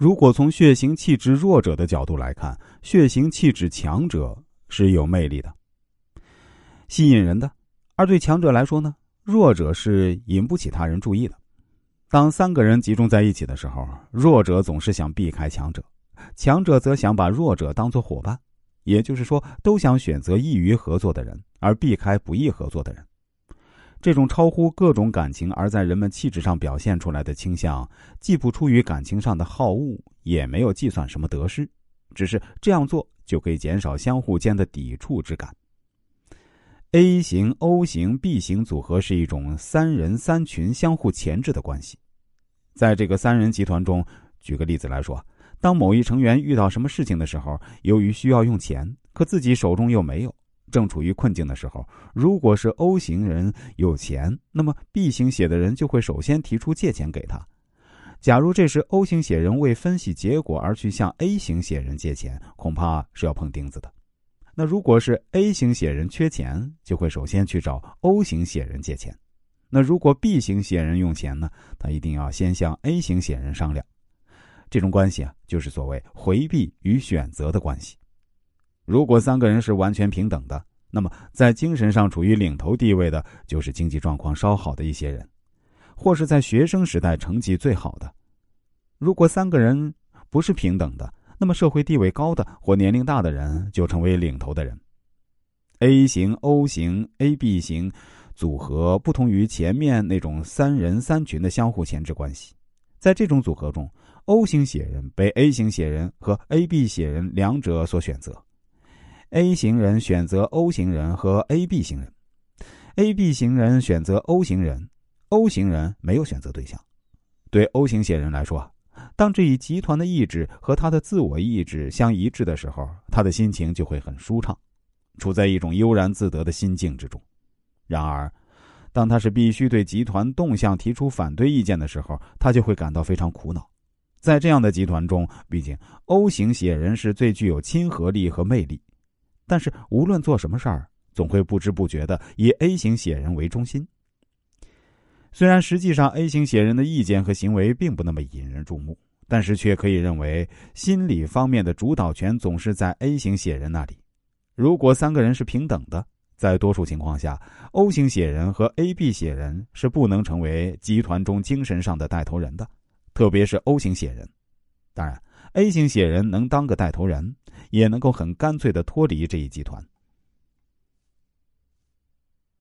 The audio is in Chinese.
如果从血型气质弱者的角度来看，血型气质强者是有魅力的、吸引人的；而对强者来说呢，弱者是引不起他人注意的。当三个人集中在一起的时候，弱者总是想避开强者，强者则想把弱者当作伙伴，也就是说，都想选择易于合作的人，而避开不易合作的人。这种超乎各种感情而在人们气质上表现出来的倾向，既不出于感情上的好恶，也没有计算什么得失，只是这样做就可以减少相互间的抵触之感。A 型、O 型、B 型组合是一种三人三群相互钳制的关系。在这个三人集团中，举个例子来说，当某一成员遇到什么事情的时候，由于需要用钱，可自己手中又没有，正处于困境的时候，如果是 O 型人有钱，那么 B 型血的人就会首先提出借钱给他。假如这时 O 型血人为分析结果而去向 A 型血人借钱，恐怕是要碰钉子的。那如果是 A 型血人缺钱，就会首先去找 O 型血人借钱。那如果 B 型血人用钱呢，他一定要先向 A 型血人商量。这种关系啊，就是所谓回避与选择的关系。如果三个人是完全平等的，那么在精神上处于领头地位的，就是经济状况稍好的一些人，或是在学生时代成绩最好的。如果三个人不是平等的，那么，社会地位高的或年龄大的人就成为领头的人。A 型、O 型、AB 型组合不同于前面那种三人三群的相互牵制关系。在这种组合中，O 型血人被 A 型血人和 AB 血人两者所选择；A 型人选择 O 型人和 AB 型人；AB 型人选择 O 型人，O 型人没有选择对象。对 O 型血人来说。当这一集团的意志和他的自我意志相一致的时候，他的心情就会很舒畅，处在一种悠然自得的心境之中。然而，当他是必须对集团动向提出反对意见的时候，他就会感到非常苦恼。在这样的集团中，毕竟 O 型血人是最具有亲和力和魅力，但是无论做什么事儿，总会不知不觉的以 A 型血人为中心。虽然实际上 A 型血人的意见和行为并不那么引人注目，但是却可以认为心理方面的主导权总是在 A 型血人那里。如果三个人是平等的，在多数情况下，O 型血人和 AB 血人是不能成为集团中精神上的带头人的，特别是 O 型血人。当然，A 型血人能当个带头人，也能够很干脆的脱离这一集团。